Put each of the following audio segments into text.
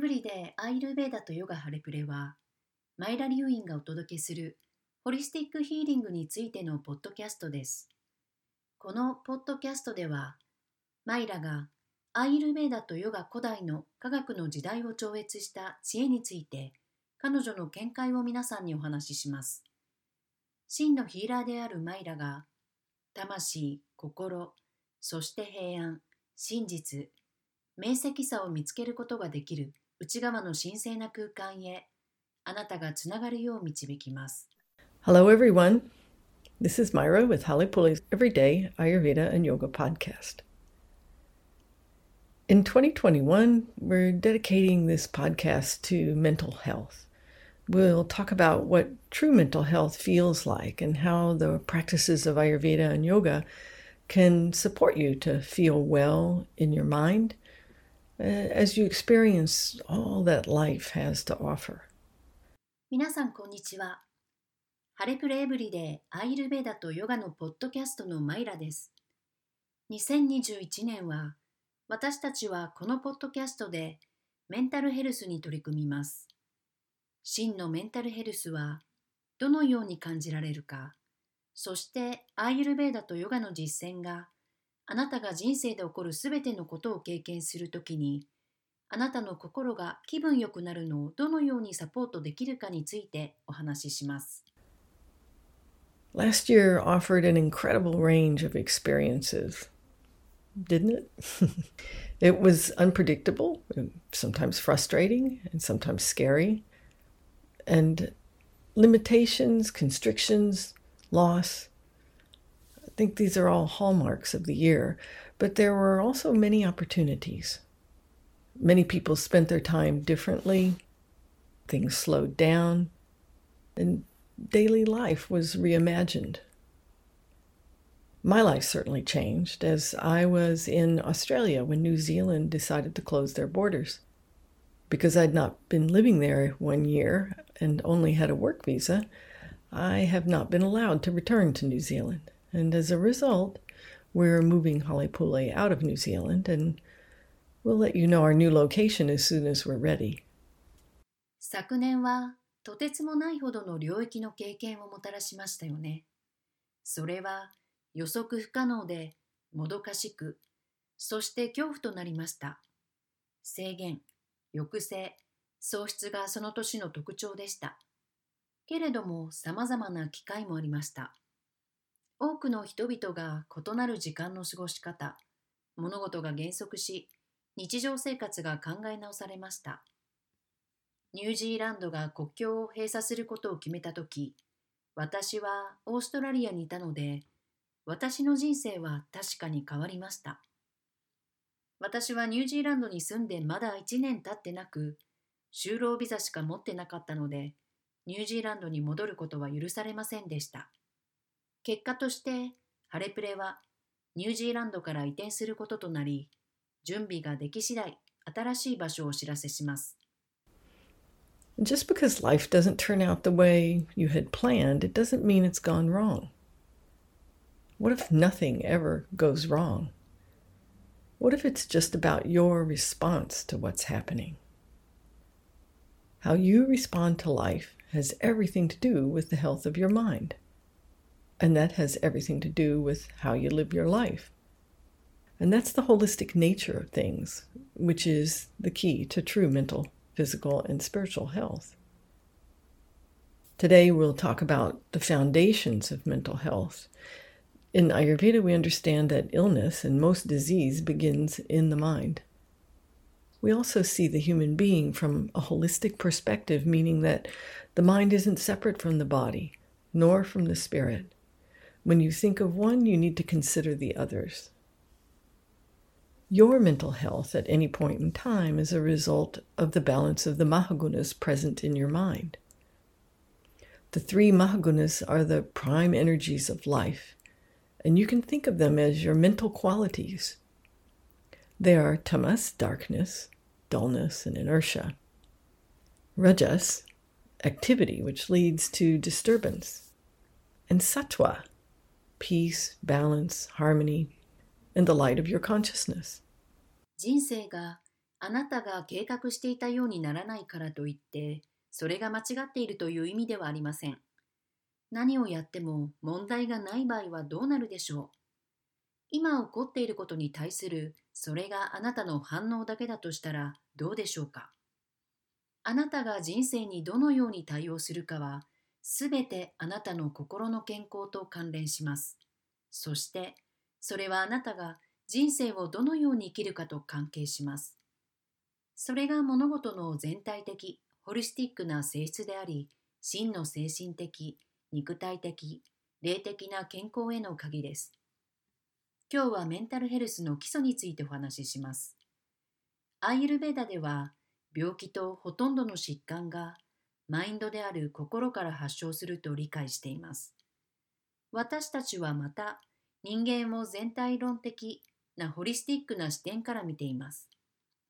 ブリデアイルベーダとヨガハレプレは、マイラ・リュウインがお届けするホリスティックヒーリングについてのポッドキャストです。このポッドキャストでは、マイラがアイルベーダとヨガ古代の科学の時代を超越した知恵について、彼女の見解を皆さんにお話しします。真のヒーラーであるマイラが、魂、心、そして平安、真実、明晰さを見つけることができる内側の神聖な空間へあなたがつながるよう導きます。Hello everyone. This is Myra with Holly Pulley's Everyday Ayurveda and Yoga podcast. In 2021, we're dedicating this podcast to mental health. We'll talk about what true mental health feels like and how the practices of Ayurveda and yoga can support you to feel well in your mind as you experience all that life has to offer. 皆さん、こんにちは。ハレプレエブリデーアイルベーダとヨガのポッドキャストのマイラです。2021年は、私たちはこのポッドキャストでメンタルヘルスに取り組みます。真のメンタルヘルスはどのように感じられるか、そしてアイルベーダとヨガの実践があなたが人生で起こるすべてのことを経験するときに、あなたの心が気分よくなるのをどのようにサポートできるかについてお話しします。Last year offered an incredible range of experiences, didn't it? it was unpredictable, sometimes frustrating, and sometimes scary. And limitations, constrictions, loss, think these are all hallmarks of the year, but there were also many opportunities. Many people spent their time differently, things slowed down, and daily life was reimagined. My life certainly changed as I was in Australia when New Zealand decided to close their borders. Because I'd not been living there one year and only had a work visa, I have not been allowed to return to New Zealand. And as a result, we're moving Hollypule out of New Zealand, and we'll let you know our new location as soon as we're ready. 昨年はとてつもないほどの領域の経験をもたらしましたよね。それは予測不可能でもどかしく、そして恐怖となりました。制限、抑制、喪失がその年の特徴でした。けれども様々な機会もありました。多くの人々が異なる時間の過ごし方、物事が減速し、日常生活が考え直されました。ニュージーランドが国境を閉鎖することを決めたとき、私はオーストラリアにいたので、私の人生は確かに変わりました。私はニュージーランドに住んでまだ1年経ってなく、就労ビザしか持ってなかったので、ニュージーランドに戻ることは許されませんでした。結果としてハレプレはニュージーランドから移転することとなり、準備ができ次第新しい場所をお知らせします。Just because life doesn't turn out the way you had planned, it doesn't mean it's gone wrong. What if nothing ever goes wrong? What if it's just about your response to what's happening? How you respond to life has everything to do with the health of your mind. And that has everything to do with how you live your life. And that's the holistic nature of things, which is the key to true mental, physical, and spiritual health. Today, we'll talk about the foundations of mental health. In Ayurveda, we understand that illness and most disease begins in the mind. We also see the human being from a holistic perspective, meaning that the mind isn't separate from the body, nor from the spirit. When you think of one, you need to consider the others. Your mental health at any point in time is a result of the balance of the Mahagunas present in your mind. The three Mahagunas are the prime energies of life, and you can think of them as your mental qualities. They are tamas, darkness, dullness, and inertia, rajas, activity, which leads to disturbance, and sattva, peace, balance, harmony, and the light of your consciousness. 人生があなたが計画していたようにならないからといって、それが間違っているという意味ではありません。何をやっても問題がない場合はどうなるでしょう今起こっていることに対するそれがあなたの反応だけだとしたらどうでしょうかあなたが人生にどのように対応するかはすべてあなたの心の健康と関連します。そしてそれはあなたが人生をどのように生きるかと関係します。それが物事の全体的、ホリスティックな性質であり、真の精神的、肉体的、霊的な健康への鍵です。今日はメンタルヘルスの基礎についてお話しします。アイルベーダでは、病気とほとんどの疾患がマインドである心から発症すると理解しています。私たちはまた人間を全体論的なホリスティックな視点から見ています。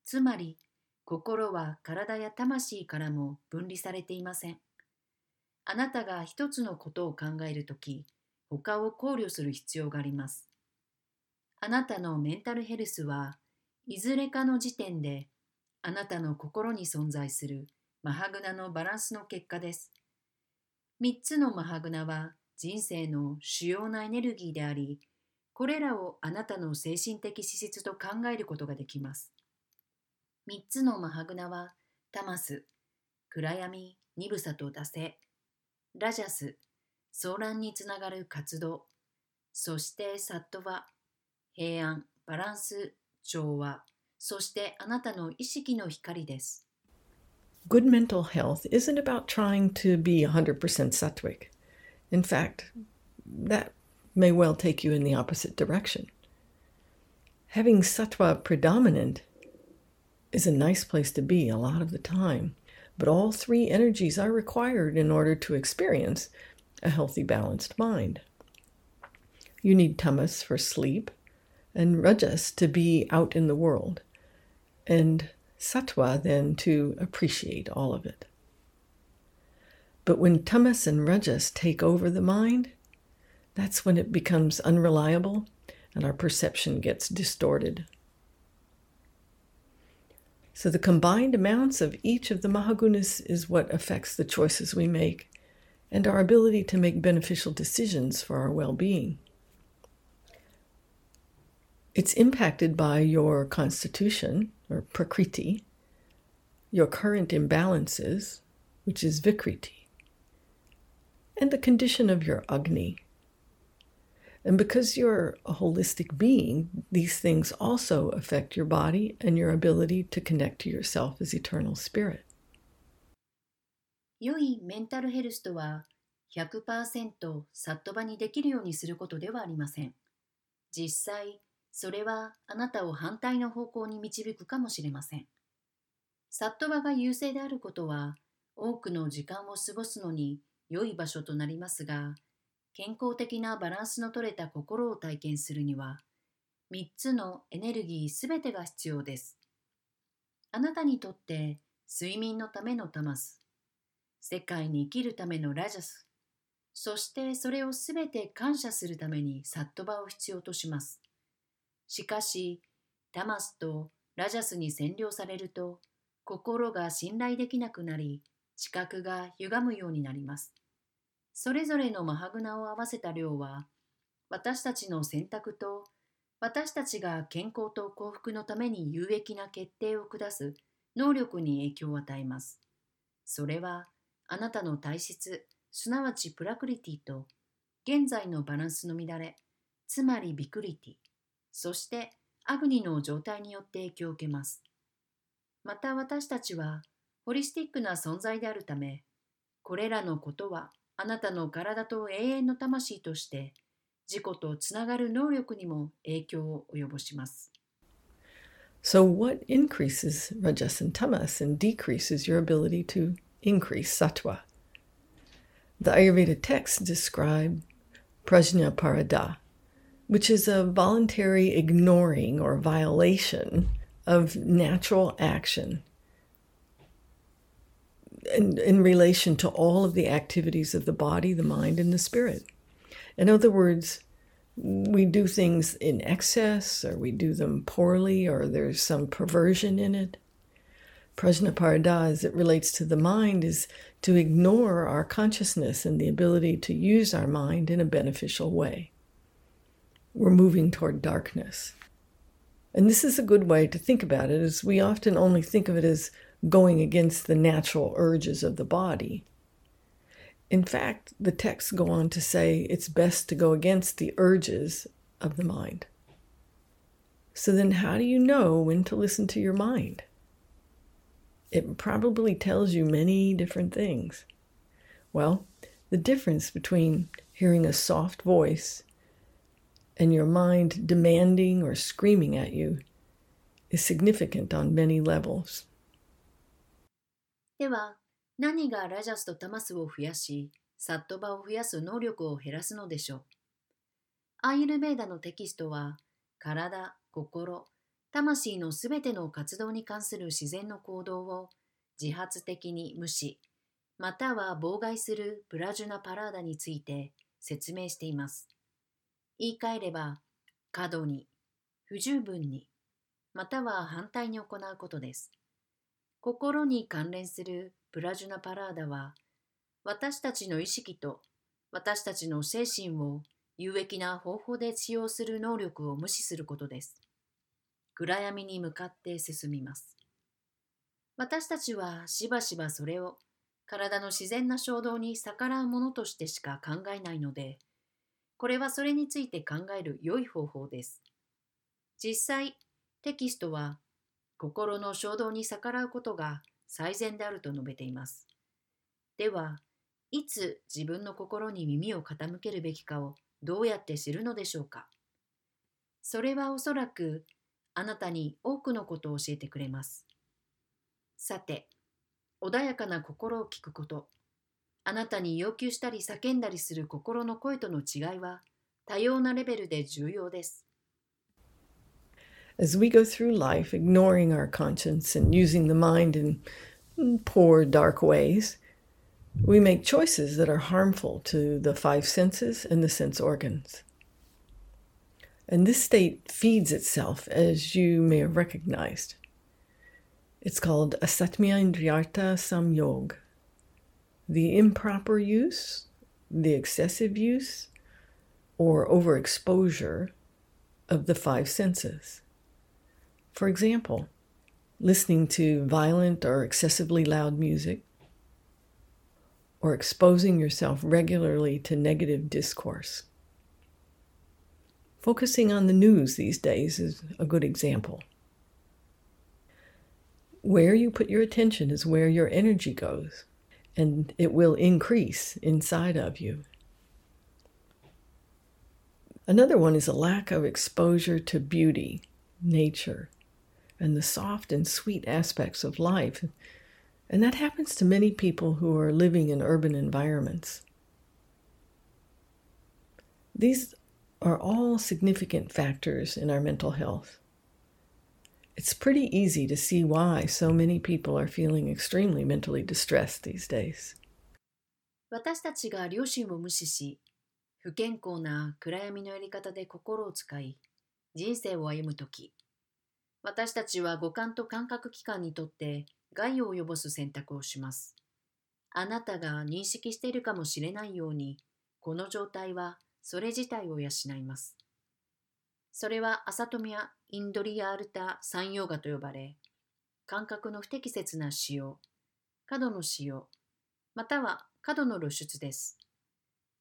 つまり、心は体や魂からも分離されていません。あなたが一つのことを考えるとき、他を考慮する必要があります。あなたのメンタルヘルスはいずれかの時点であなたの心に存在するマハグナのバランスの結果です。3つのマハグナは人生の主要なエネルギーであり、これらをあなたの精神的資質と考えることができます。3つのマハグナはタマス、暗闇、鈍さと惰性、ラジャス、騒乱につながる活動、そしてサットワ、平安、バランス、調和、そしてあなたの意識の光です。Good mental health isn't about trying to be 100% sattvic. In fact, that may well take you in the opposite direction. Having sattva predominant is a nice place to be a lot of the time. But all three energies are required in order to experience a healthy, balanced mind. You need tamas for sleep and rajas to be out in the world, and sattva then to appreciate all of it. But when tamas and rajas take over the mind, that's when it becomes unreliable and our perception gets distorted. So the combined amounts of each of the Mahagunas is what affects the choices we make and our ability to make beneficial decisions for our well being. It's impacted by your constitution, or prakriti, your current imbalances, which is vikriti, and the condition of your agni, and because you're a holistic being, these things also affect your body and your ability to connect to yourself as eternal spirit. 良いメンタルヘルスとは100%サット場にできるようにすることではありません。実際、 それはあなたを反対の方向に導くかもしれません。サット場が優勢であることは多くの時間を過ごすのに良い場所となりますが、健康的なバランスの取れた心を体験するには、3つのエネルギーすべてが必要です。あなたにとって睡眠のためのタマス、世界に生きるためのラジャス、そしてそれをすべて感謝するためにサットバを必要とします。しかし、タマスとラジャスに占領されると、心が信頼できなくなり、視覚が歪むようになります。それぞれのマハグナを合わせた量は、私たちの選択と私たちが健康と幸福のために有益な決定を下す能力に影響を与えます。それはあなたの体質、すなわちプラクリティと現在のバランスの乱れ、つまりビクリティ、そしてアグニの状態によって影響を受けます。また私たちはホリスティックな存在であるため、これらのことはあなたの体と永遠の魂として自己とつながる能力にも影響を及ぼします。So, what increases rajas and tamas and decreases your ability to increase sattva? The Ayurveda texts describe prajna parada, which is a voluntary ignoring or violation of natural action in, in relation to all of the activities of the body, the mind, and the spirit. In other words, we do things in excess, or we do them poorly, or there's some perversion in it. Prajnaparada, as it relates to the mind, is to ignore our consciousness and the ability to use our mind in a beneficial way. We're moving toward darkness. And this is a good way to think about it, as we often only think of it as going against the natural urges of the body. In fact, the texts go on to say it's best to go against the urges of the mind. So then, how do you know when to listen to your mind? It probably tells you many different things. Well, the difference between hearing a soft voice and your mind demanding or screaming at you is significant on many levels. では、何がラジャスとタマスを増やし、サットバを増やす能力を減らすのでしょう？アイルベーダのテキストは、体、心、魂のすべての活動に関する自然の行動を自発的に無視、または妨害するプラジュナパラーダについて説明しています。言い換えれば、過度に、不十分に、または反対に行うことです。心に関連するプラジュナパラーダは、私たちの意識と私たちの精神を有益な方法で使用する能力を無視することです。暗闇に向かって進みます。私たちはしばしばそれを体の自然な衝動に逆らうものとしてしか考えないので、これはそれについて考える良い方法です。実際、テキストは心の衝動に逆らうことが最善であると述べています。では、いつ自分の心に耳を傾けるべきかをどうやって知るのでしょうかそれはおそらくあなたに多くのことを教えてくれます。さて、穏やかな心を聞くこと、あなたに要求したり叫んだりする心の声との違いは多様なレベルで重要です。As we go through life ignoring our conscience and using the mind in poor, dark ways, we make choices that are harmful to the five senses and the sense organs. And this state feeds itself, as you may have recognized. It's called Asatmya Indriyartha Samyog. The improper use, the excessive use, or overexposure of the five senses. For example, listening to violent or excessively loud music, or exposing yourself regularly to negative discourse. Focusing on the news these days is a good example. Where you put your attention is where your energy goes, and it will increase inside of you. Another one is a lack of exposure to beauty, nature, and the soft and sweet aspects of life. And that happens to many people who are living in urban environments. These are all significant factors in our mental health. It's pretty easy to see why so many people are feeling extremely mentally distressed these days. 私たちが両親を無視し、不健康な暗闇のやり方で心を使い、人生を歩むとき、私たちは五感と感覚器官にとって害を及ぼす選択をします。あなたが認識しているかもしれないように、この状態はそれ自体を養います。それはアサトミア・インドリア・アルタ・サンヨーガと呼ばれ、感覚の不適切な使用、過度の使用、または過度の露出です。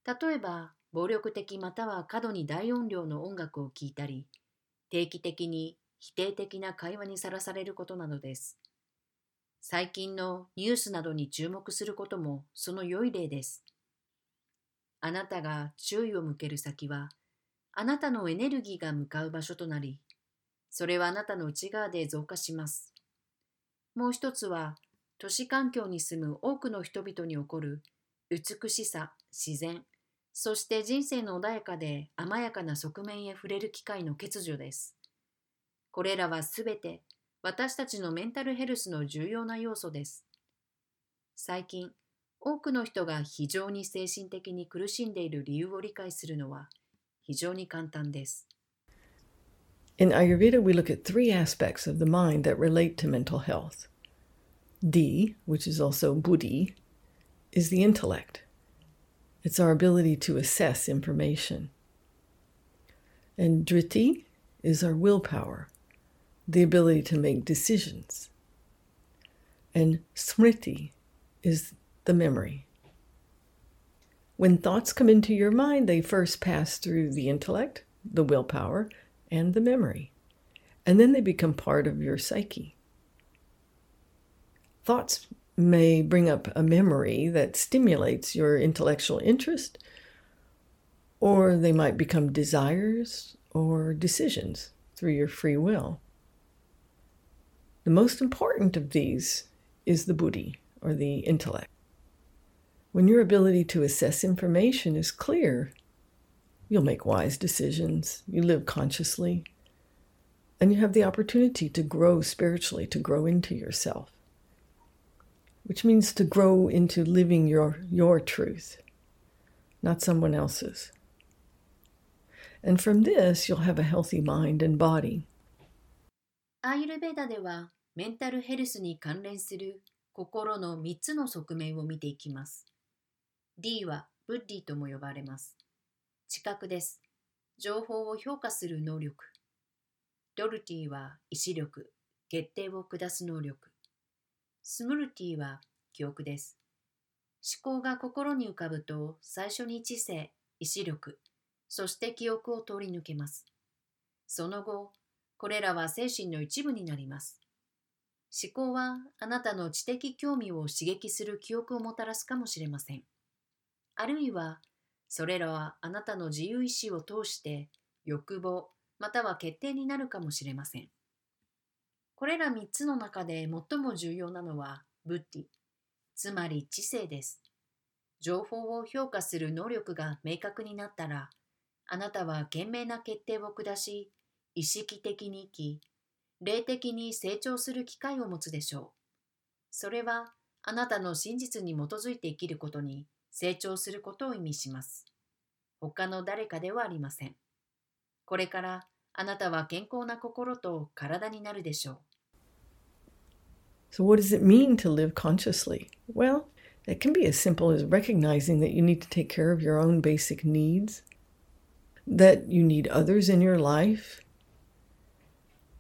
例えば、暴力的または過度に大音量の音楽を聴いたり、定期的に否定的な会話にさらされることなどです。最近のニュースなどに注目することもその良い例です。あなたが注意を向ける先は、あなたのエネルギーが向かう場所となり、それはあなたの内側で増加します。もう一つは、都市環境に住む多くの人々に起こる美しさ、自然、そして人生の穏やかで甘やかな側面へ触れる機会の欠如です。これらはすべて私たちのメンタルヘルスの重要な要素です。最近、多くの人が非常に精神的に苦しんでいる理由を理解するのは非常に簡単です。In Ayurveda, we look at three aspects of the mind that relate to mental health D, which is also buddhi, is the intellect. It's our ability to assess information. And driti is our willpower, the ability to make decisions. And smriti is the memory. when thoughts come into your mind, they first pass through the intellect, the willpower, and the memory, and then they become part of your psyche. Thoughts may bring up a memory that stimulates your intellectual interest, or they might become desires or decisions through your free will. The most important of these is the buddhi, or the intellect. When your ability to assess information is clear, you'll make wise decisions, you live consciously, and you have the opportunity to grow spiritually, to grow into yourself, which means to grow into living your, your truth, not someone else's. And from this, you'll have a healthy mind and body. アーユルベーダではメンタルヘルスに関連する心の3つの側面を見ていきます。 D はブッディとも呼ばれます。知覚です。情報を評価する能力。ドルティは意志力、決定を下す能力。スムルティは記憶です。思考が心に浮かぶと最初に知性、意志力、そして記憶を通り抜けます。その後、これらは精神の一部になります。思考はあなたの知的興味を刺激する記憶をもたらすかもしれません。あるいは、それらはあなたの自由意志を通して欲望または決定になるかもしれません。これら3つの中で最も重要なのはブッディ、つまり知性です。情報を評価する能力が明確になったら、あなたは賢明な決定を下し、意識的に生き、霊的に成長する機会を持つでしょう。それはあなたの真実に基づいて生きることに成長することを意味します。他の誰かではありません。これからあなたは健康な心と体になるでしょう。So, what does it mean to live consciously? Well, it can be as simple as recognizing that you need to take care of your own basic needs that you need others in your life,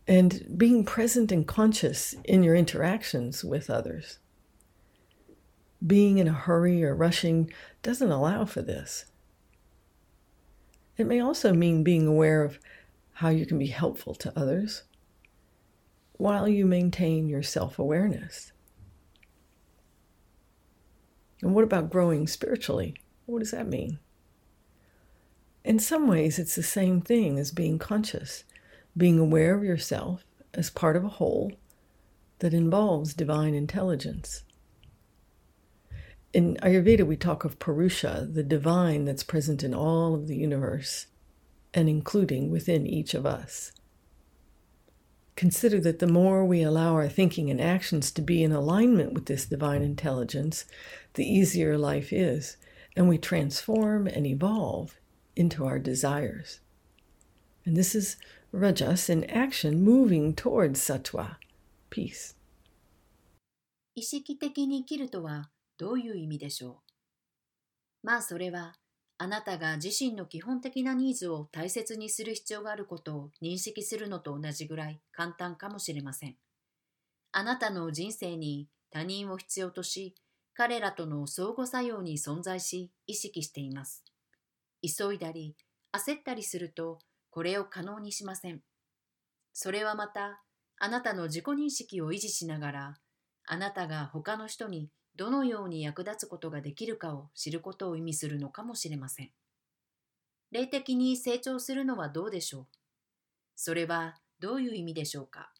and being present and conscious in your interactions with others. Being in a hurry or rushing doesn't allow for this. It may also mean being aware of how you can be helpful to others while you maintain your self awareness. And what about growing spiritually? What does that mean? In some ways, it's the same thing as being conscious, being aware of yourself as part of a whole that involves divine intelligence In Ayurveda, we talk of Purusha, the divine that's present in all of the universe and including within each of us. Consider that the more we allow our thinking and actions to be in alignment with this divine intelligence, the easier life is, and we transform and evolve into our desires. And this is Rajas in action moving towards Sattva, peace. 意識的に生きるとは どういう意味でしょう？まあそれはあなたが自身の基本的なニーズを大切にする必要があることを認識するのと同じぐらい簡単かもしれません。あなたの人生に他人を必要とし、彼らとの相互作用に存在し、意識しています。急いだり焦ったりするとこれを可能にしません。それはまたあなたの自己認識を維持しながらあなたが他の人にどのように役立つことができるかを知ることを意味するのかもしれません。霊的に成長するのはどうでしょう？それはどういう意味でしょうか？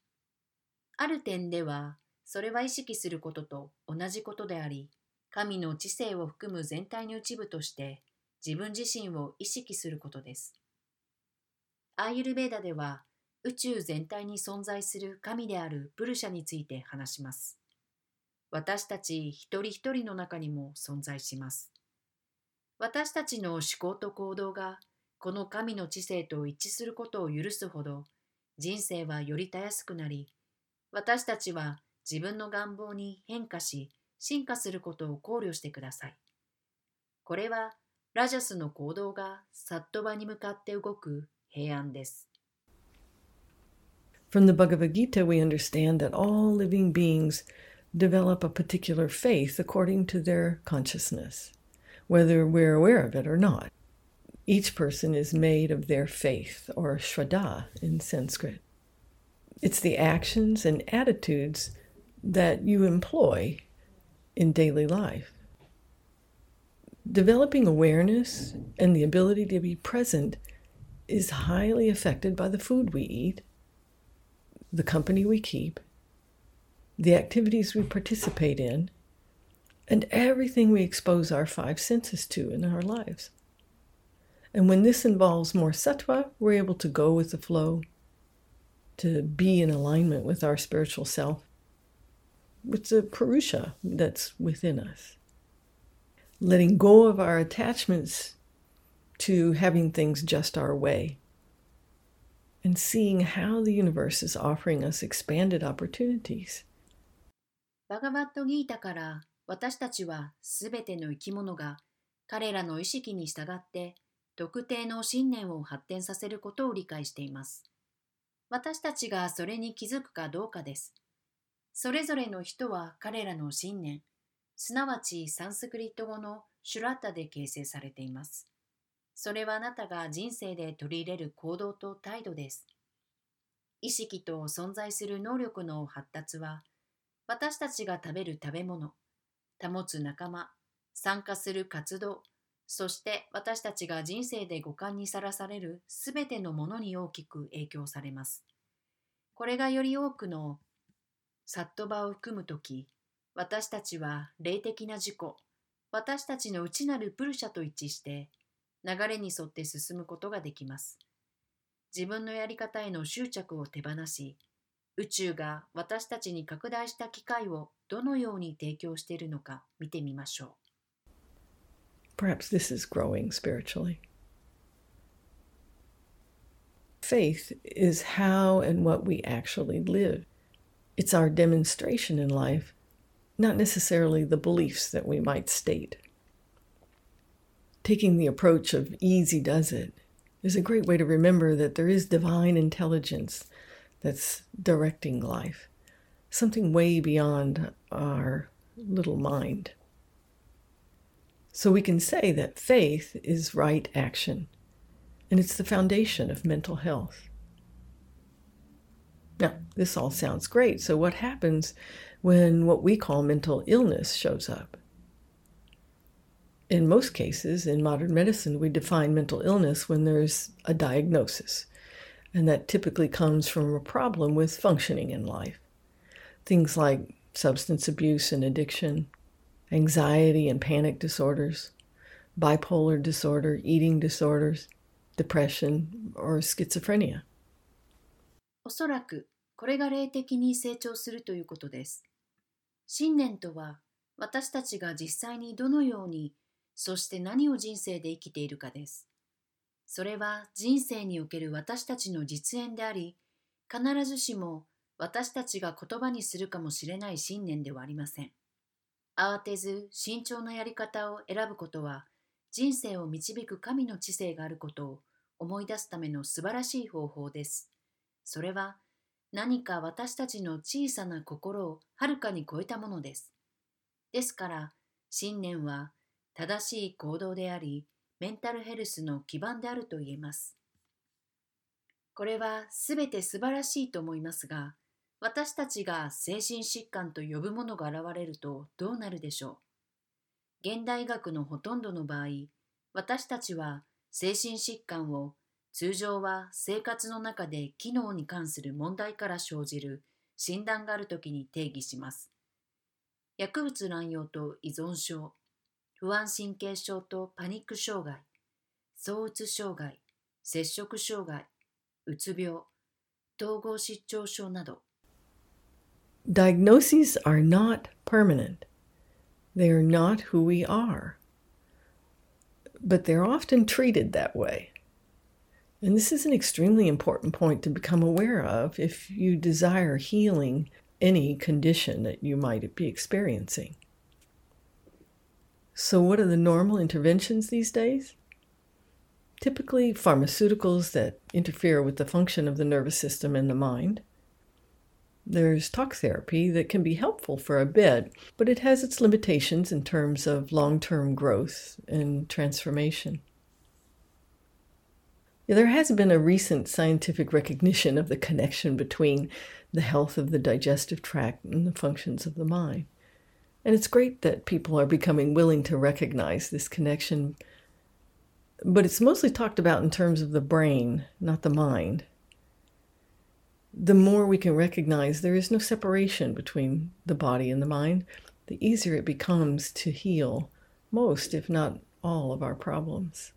ある点ではそれは意識することと同じことであり神の知性を含む全体の一部として自分自身を意識することです。アーユルベーダでは宇宙全体に存在する神であるプルシャについて話します。私たち一人一人の中にも存在します。私たちの思考と行動がこの神の知性と一致することを許すほど人生はよりたやすくなり私たちは自分の願望に変化し進化することを考慮してください。これはラジャスの行動がサットバに向かって動く平安です。From the Bhagavad Gita, we understand that all living beings develop a particular faith according to their consciousness, whether we're aware of it or not. Each person is made of their faith, or shraddha in Sanskrit. It's the actions and attitudes that you employ in daily life. Developing awareness and the ability to be present is highly affected by the food we eat, the company we keep, the activities we participate in, and everything we expose our five senses to in our lives. And when this involves more sattva, we're able to go with the flow, to be in alignment with our spiritual self, with the Purusha that's within us. Letting go of our attachments to having things just our way and seeing how the universe is offering us expanded opportunities. バガバットギータから私たちはすべての生き物が彼らの意識に従って特定の信念を発展させることを理解しています。私たちがそれに気づくかどうかです。それぞれの人は彼らの信念、すなわちサンスクリット語のシュラッタで形成されています。それはあなたが人生で取り入れる行動と態度です。意識と存在する能力の発達は、私たちが食べる食べ物、保つ仲間、参加する活動、そして私たちが人生で五感にさらされるすべてのものに大きく影響されます。これがより多くのサットバを含むとき、私たちは霊的な自己、私たちの内なるプルシャと一致して、流れに沿って進むことができます。自分のやり方への執着を手放し、宇宙が私たちに拡大した機会をどのように提供しているのか見てみましょう。Perhaps this is growing spiritually. Faith is how and what we actually live. It's our demonstration in life, not necessarily the beliefs that we might state. Taking the approach of easy does it is a great way to remember that there is divine intelligence that's directing life, something way beyond our little mind. So we can say that faith is right action, and it's the foundation of mental health. Now, this all sounds great. So, what happens when what we call mental illness shows up? In most cases, in modern medicine, we define mental illness when there's a diagnosis, and that typically comes from a problem with functioning in life. Things like substance abuse and addiction, anxiety and panic disorders, bipolar disorder, eating disorders, depression, or schizophrenia. おそらくこれが霊的に成長するということです。信念とは私たちが実際にどのように、そして何を人生で生きているかです。 それは人生における私たちの実演であり、必ずしも私たちが言葉にするかもしれない信念ではありません。慌てず慎重なやり方を選ぶことは、人生を導く神の知性があることを思い出すための素晴らしい方法です。それは何か私たちの小さな心をはるかに超えたものです。ですから、信念は正しい行動であり、メンタルヘルスの基盤であると言えます。これはすべて素晴らしいと思いますが、私たちが精神疾患と呼ぶものが現れるとどうなるでしょう？現代医学のほとんどの場合、私たちは精神疾患を通常は生活の中で機能に関する問題から生じる診断があるときに定義します。薬物乱用と依存症、不安神経症とパニック障害、躁うつ障害、摂食障害、うつ病、統合失調症など。Diagnoses are not permanent. They are not who we are. But they're often treated that way. And this is an extremely important point to become aware of if you desire healing any condition that you might be experiencing. So, what are the normal interventions these days? Typically, pharmaceuticals that interfere with the function of the nervous system and the mind. There's talk therapy that can be helpful for a bit, but it has its limitations in terms of long term growth and transformation. There has been a recent scientific recognition of the connection between the health of the digestive tract and the functions of the mind. And it's great that people are becoming willing to recognize this connection. But it's mostly talked about in terms of the brain, not the mind. The more we can recognize there is no separation between the body and the mind, the easier it becomes to heal most, if not all, of our problems.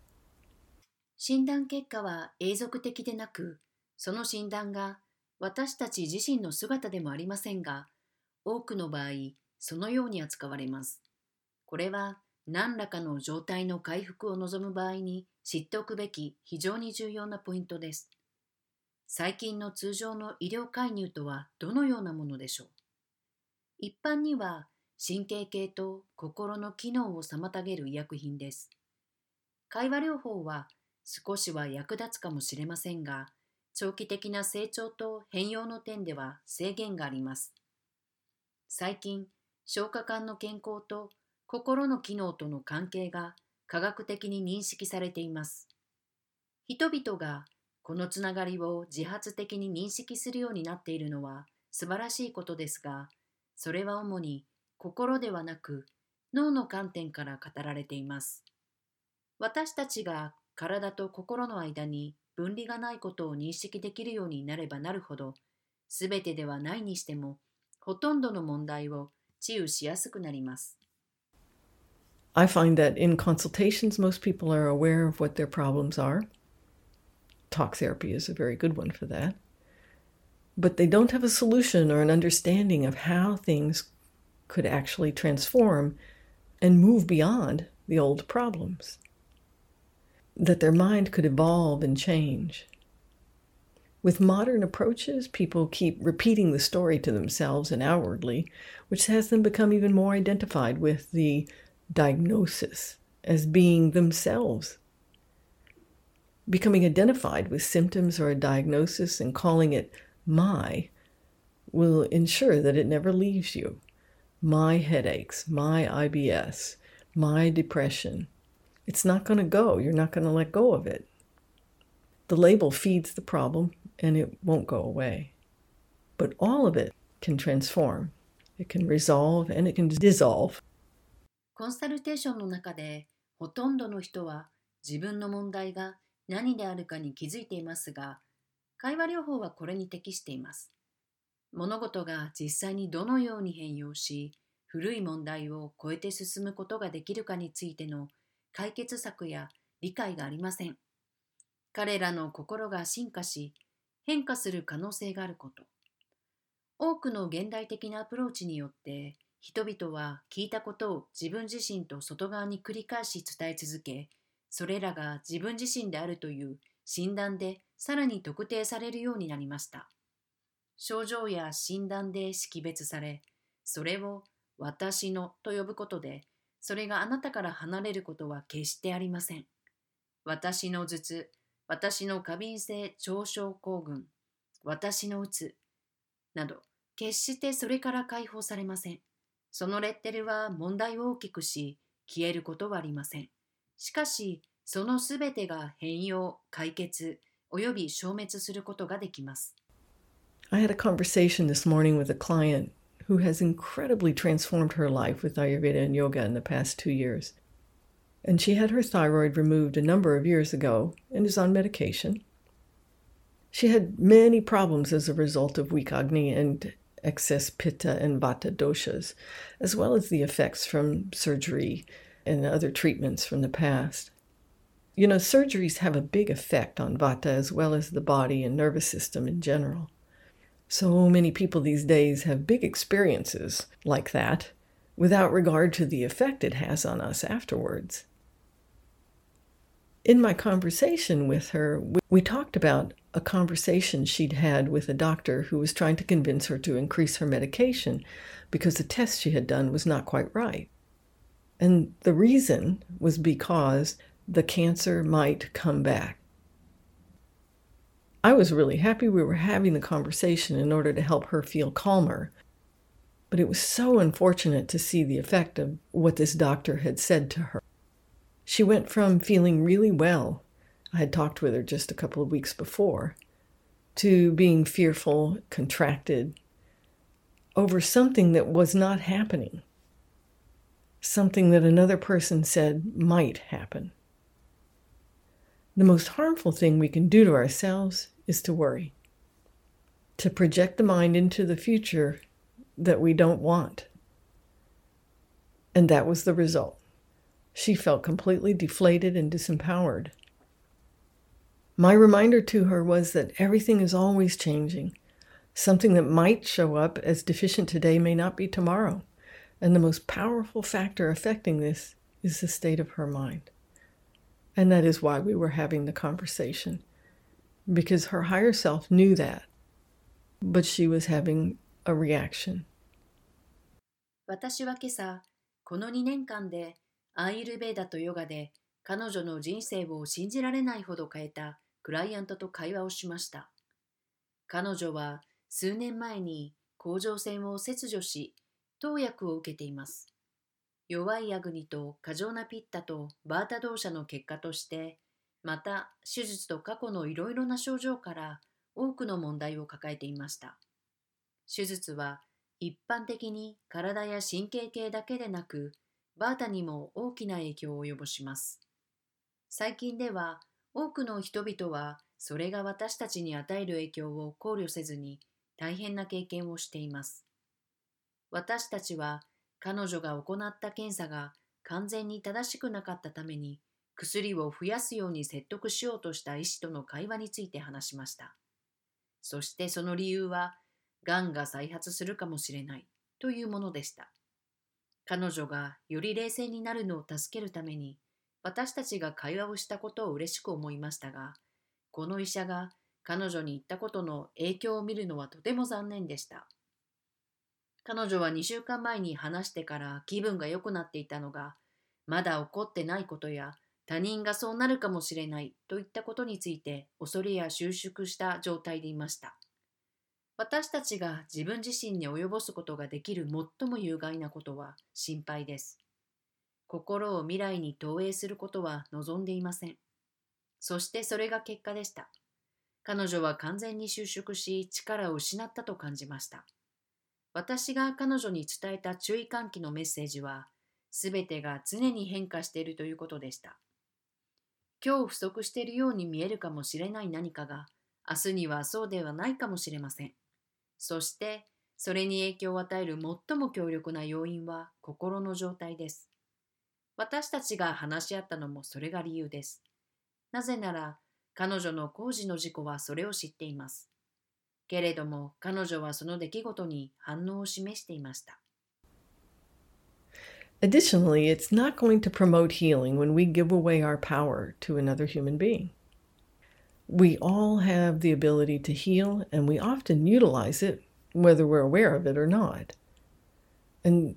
診断結果は永続的でなく、その診断が私たち自身の姿でもありませんが、多くの場合、 そのように扱われます。これは何らかの状態の回復を望む場合に知っておくべき非常に重要なポイントです。最近の通常の医療介入とはどのようなものでしょう？一般には神経系と心の機能を妨げる医薬品です。会話療法は少しは役立つかもしれませんが、長期的な成長と変容の点では制限があります。最近、消化管の健康と心の機能との関係が科学的に認識されています。人々がこのつながりを自発的に認識するようになっているのは素晴らしいことですが、それは主に心ではなく脳の観点から語られています。私たちが体と心の間に分離がないことを認識できるようになればなるほど、すべてではないにしても、ほとんどの問題を治癒しやすくなります。I find that in consultations, most people are aware of what their problems are. Talk therapy is a very good one for that. But they don't have a solution or an understanding of how things could actually transform and move beyond the old problems. that their mind could evolve and change. With modern approaches, people keep repeating the story to themselves and outwardly, which has them become even more identified with the diagnosis as being themselves. Becoming identified with symptoms or a diagnosis and calling it my will ensure that it never leaves you. My headaches, my IBS, my depression, it's not going to go. You're not going to let go of it. The label feeds the problem and it won't go away. But all of it can transform. It can resolve and it can dissolve. コンサルテーションの中でほとんどの人は自分の問題が何であるかに気づいていますが、会話療法はこれに適しています。物事が実際にどのように変容し、古い問題を超えて進むことができるかについての解決策や理解がありません。彼らの心が進化し、変化する可能性があること。多くの現代的なアプローチによって、人々は聞いたことを自分自身と外側に繰り返し伝え続け、それらが自分自身であるという診断でさらに特定されるようになりました。症状や診断で識別され、それを私のと呼ぶことでそれがあなたから離れることは決してありません。私の頭痛、私の過敏性腸症候群、私のうつ、など、決してそれから解放されません。そのレッテルは問題を大きくし、消えることはありません。しかし、そのすべてが変容、解決、および消滅することができます。I had a conversation this morning with a client who has incredibly transformed her life with Ayurveda and yoga in the past two years. And she had her thyroid removed a number of years ago and is on medication. She had many problems as a result of weak Agni and excess Pitta and Vata doshas, as well as the effects from surgery and other treatments from the past. You know, surgeries have a big effect on Vata as well as the body and nervous system in general. So many people these days have big experiences like that without regard to the effect it has on us afterwards. In my conversation with her, we talked about a conversation she'd had with a doctor who was trying to convince her to increase her medication because the test she had done was not quite right. And the reason was because the cancer might come back. I was really happy we were having the conversation in order to help her feel calmer. But it was so unfortunate to see the effect of what this doctor had said to her. She went from feeling really well, I had talked with her just a couple of weeks before, to being fearful, contracted, over something that was not happening, something that another person said might happen. The most harmful thing we can do to ourselves is to worry, to project the mind into the future that we don't want. And that was the result. She felt completely deflated and disempowered. My reminder to her was that everything is always changing. Something that might show up as deficient today may not be tomorrow. And the most powerful factor affecting this is the state of her mind. And that is why we were having the conversation, because her higher self knew that, but she was having a reaction. 私は今朝、この2年間で アーユルベーダとヨガで彼女の人生を信じられないほど変えたクライアントと会話をしました。彼女は数年前に甲状腺を切除し、投薬を受けています。弱いアグニと過剰なピッタとバータ動作の結果として、また手術と過去のいろいろな症状から多くの問題を抱えていました。手術は一般的に体や神経系だけでなく、バータにも大きな影響を及ぼします。最近では多くの人々はそれが私たちに与える影響を考慮せずに大変な経験をしています。私たちは彼女が行った検査が完全に正しくなかったために薬を増やすように説得しようとした医師との会話について話しました。そしてその理由は、がんが再発するかもしれないというものでした。彼女がより冷静になるのを助けるために、私たちが会話をしたことを嬉しく思いましたが、この医者が彼女に言ったことの影響を見るのはとても残念でした。彼女は2週間前に話してから気分が良くなっていたのが、まだ起こってないことや他人がそうなるかもしれないといったことについて恐れや収縮した状態でいました。私たちが自分自身に及ぼすことができる最も有害なことは心配です。心を未来に投影することは望んでいません。そしてそれが結果でした。彼女は完全に収縮し力を失ったと感じました。私が彼女に伝えた注意喚起のメッセージは、すべてが常に変化しているということでした。今日不足しているように見えるかもしれない何かが、明日にはそうではないかもしれません。そして、それに影響を与える最も強力な要因は心の状態です。私たちが話し合ったのもそれが理由です。なぜなら、彼女の工事の事故はそれを知っています。けれども、彼女はその出来事に反応を示していました。Additionally, it's not going to promote healing when we give away our power to another human being. We all have the ability to heal, and we often utilize it, whether we're aware of it or not. And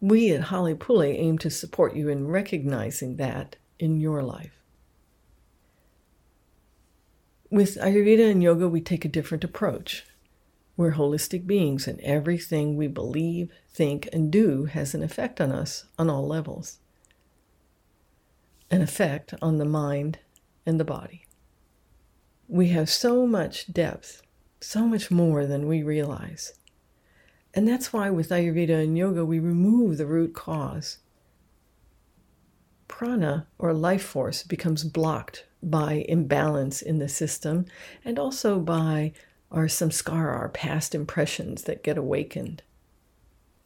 we at Holly Pule aim to support you in recognizing that in your life. With Ayurveda and yoga, we take a different approach. We're holistic beings, and everything we believe, think, and do has an effect on us on all levels an effect on the mind and the body. We have so much depth, so much more than we realize. And that's why with Ayurveda and yoga, we remove the root cause. Prana, or life force, becomes blocked by imbalance in the system and also by our samskara, our past impressions that get awakened.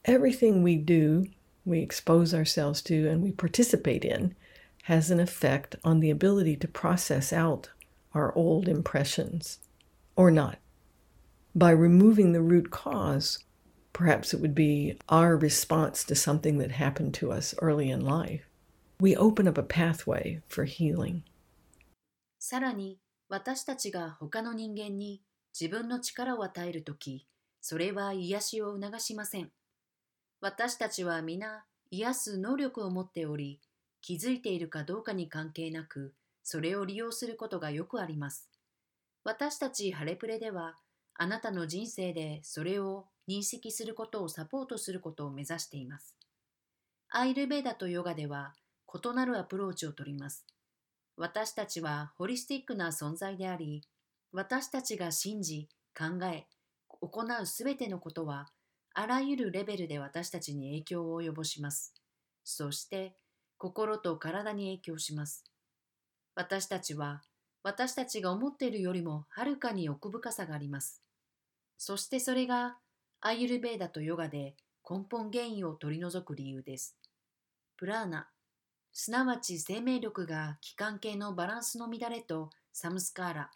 Everything we do, we expose ourselves to, and we participate in has an effect on the ability to process out our old impressions or not. By removing the root cause, perhaps it would be our response to something that happened to us early in life, we open up a pathway for healing. さらに 私たちが他の人間に自分の力を与えるとき、それは癒しを促しません。私たちは皆癒す能力を持っており、気づいているかどうかに関係なく、 それを利用することがよくあります。私たちハレプレでは、あなたの人生でそれを認識することをサポートすることを目指しています。アイルベーダとヨガでは異なるアプローチをとります。私たちはホリスティックな存在であり、私たちが信じ、考え、行うすべてのことは、あらゆるレベルで私たちに影響を及ぼします。そして、心と体に影響します。私たちは、私たちが思っているよりもはるかに奥深さがあります。そしてそれが、アイユルベーダとヨガで根本原因を取り除く理由です。プラーナ、すなわち生命力が気管系のバランスの乱れとサムスカーラ、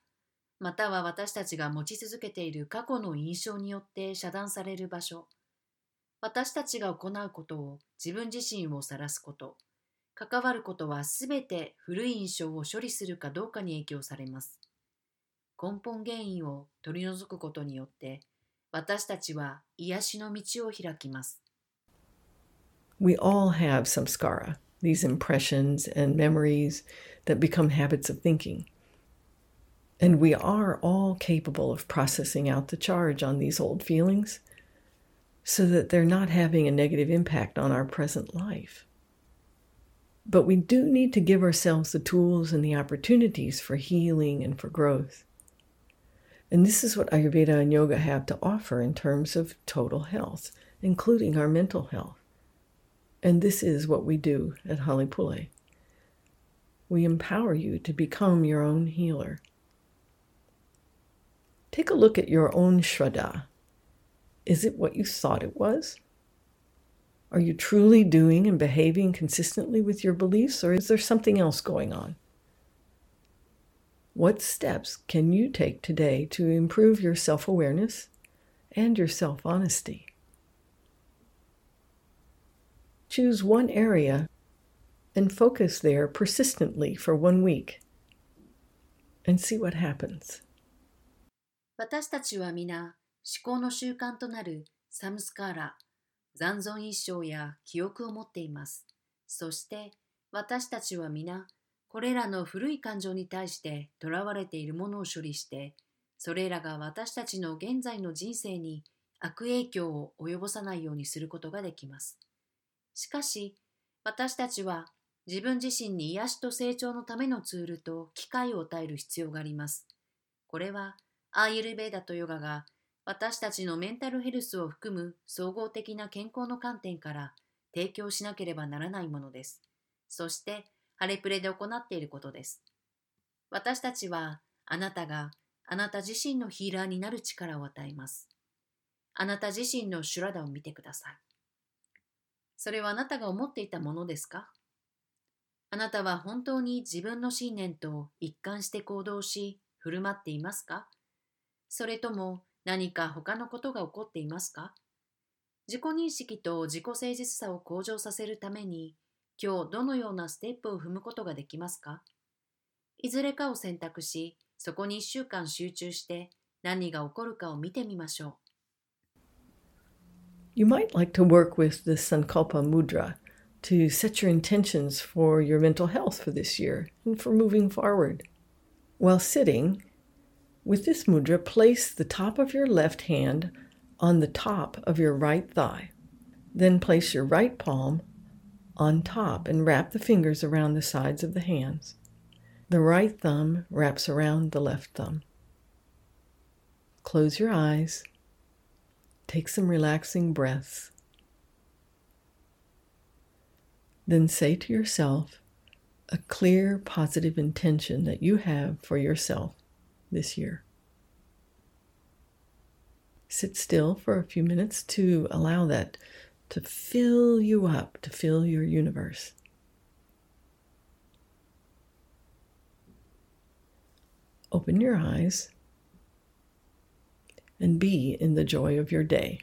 または私たちが持ち続けている過去の印象によって遮断される場所、私たちが行うことを自分自身を晒すこと、関わることはすべて古い印象を処理するかどうかに影響されます。根本原因を取り除くことによって、私たちは癒しの道を開きます。We all have samskara. these impressions and memories that become habits of thinking. And we are all capable of processing out the charge on these old feelings so that they're not having a negative impact on our present life. But we do need to give ourselves the tools and the opportunities for healing and for growth. And this is what Ayurveda and yoga have to offer in terms of total health, including our mental health. And this is what we do at Halipule. We empower you to become your own healer. Take a look at your own Shraddha. Is it what you thought it was? Are you truly doing and behaving consistently with your beliefs, or is there something else going on? What steps can you take today to improve your self awareness and your self honesty? Choose one area and focus there persistently for one week and see what happens. 私たちは皆思考の習慣となるサムスカーラ、 残存一生や記憶を持っています。そして私たちは皆これらの古い感情に対して囚われているものを処理して、それらが私たちの現在の人生に悪影響を及ぼさないようにすることができます。しかし、私たちは自分自身に癒しと成長のためのツールと機会を与える必要があります。これは、アーユルベーダとヨガが私たちのメンタルヘルスを含む総合的な健康の観点から提供しなければならないものです。そして、ハレプレで行っていることです。私たちは、あなたがあなた自身のヒーラーになる力を与えます。あなた自身のシュラダを見てください。それはあなたが思っていたものですか？あなたは本当に自分の信念と一貫して行動し、振る舞っていますか？それとも何か他のことが起こっていますか自己認識と自己誠実さを向上させるために、今日どのようなステップを踏むことができますかいずれかを選択し、そこに1週間集中して何が起こるかを見てみましょう。You might like to work with the Sankalpa Mudra to set your intentions for your mental health for this year and for moving forward. While sitting, with this mudra, place the top of your left hand on the top of your right thigh. Then place your right palm on top and wrap the fingers around the sides of the hands. The right thumb wraps around the left thumb. Close your eyes Take some relaxing breaths. Then say to yourself a clear, positive intention that you have for yourself this year. Sit still for a few minutes to allow that to fill you up, to fill your universe. Open your eyes and be in the joy of your day.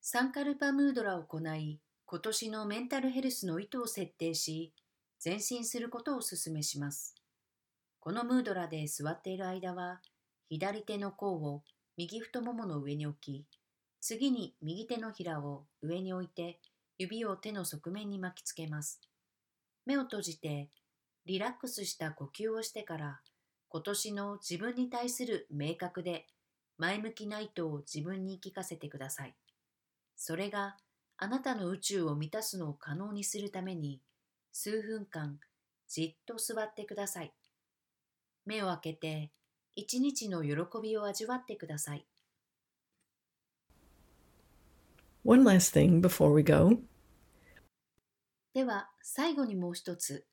サンカルパムードラを行い、今年のメンタルヘルスの意図を設定し、前進することをお勧めします。 このムードラで座っている間は、左手の甲を右太ももの上に置き、次に右手のひらを上に置いて、指を手の側面に巻きつけます。目を閉じて、リラックスした呼吸をしてから、今年の自分に対する明確で前向きな意図を自分に聞かせてください。それがあなたの宇宙を満たすのを可能にするために数分間じっと座ってください。目を開けて一日の喜びを味わってください。One last thing before we go. では最後にもう一つ。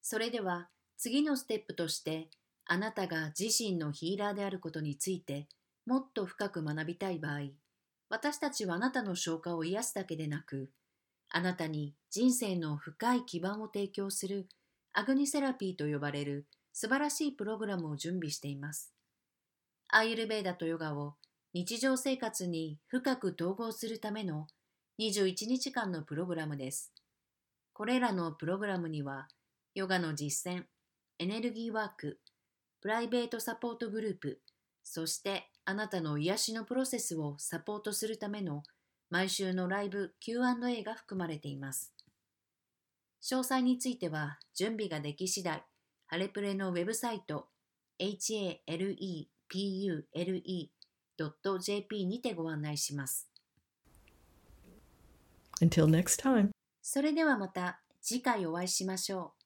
それでは次のステップとしてあなたが自身のヒーラーであることについてもっと深く学びたい場合、私たちはあなたの消化を癒すだけでなく、あなたに人生の深い基盤を提供するアグニセラピーと呼ばれる素晴らしいプログラムを準備しています。アイルベーダとヨガを日常生活に深く統合するための21日間のプログラムです。これらのプログラムには、ヨガの実践、エネルギーワーク、プライベートサポートグループ、そしてあなたの癒しのプロセスをサポートするための毎週のライブ Q&A が含まれています。詳細については準備ができ次第、ハレプレのウェブサイト halepule.jp にてご案内します。Until next time. それではまた次回お会いしましょう。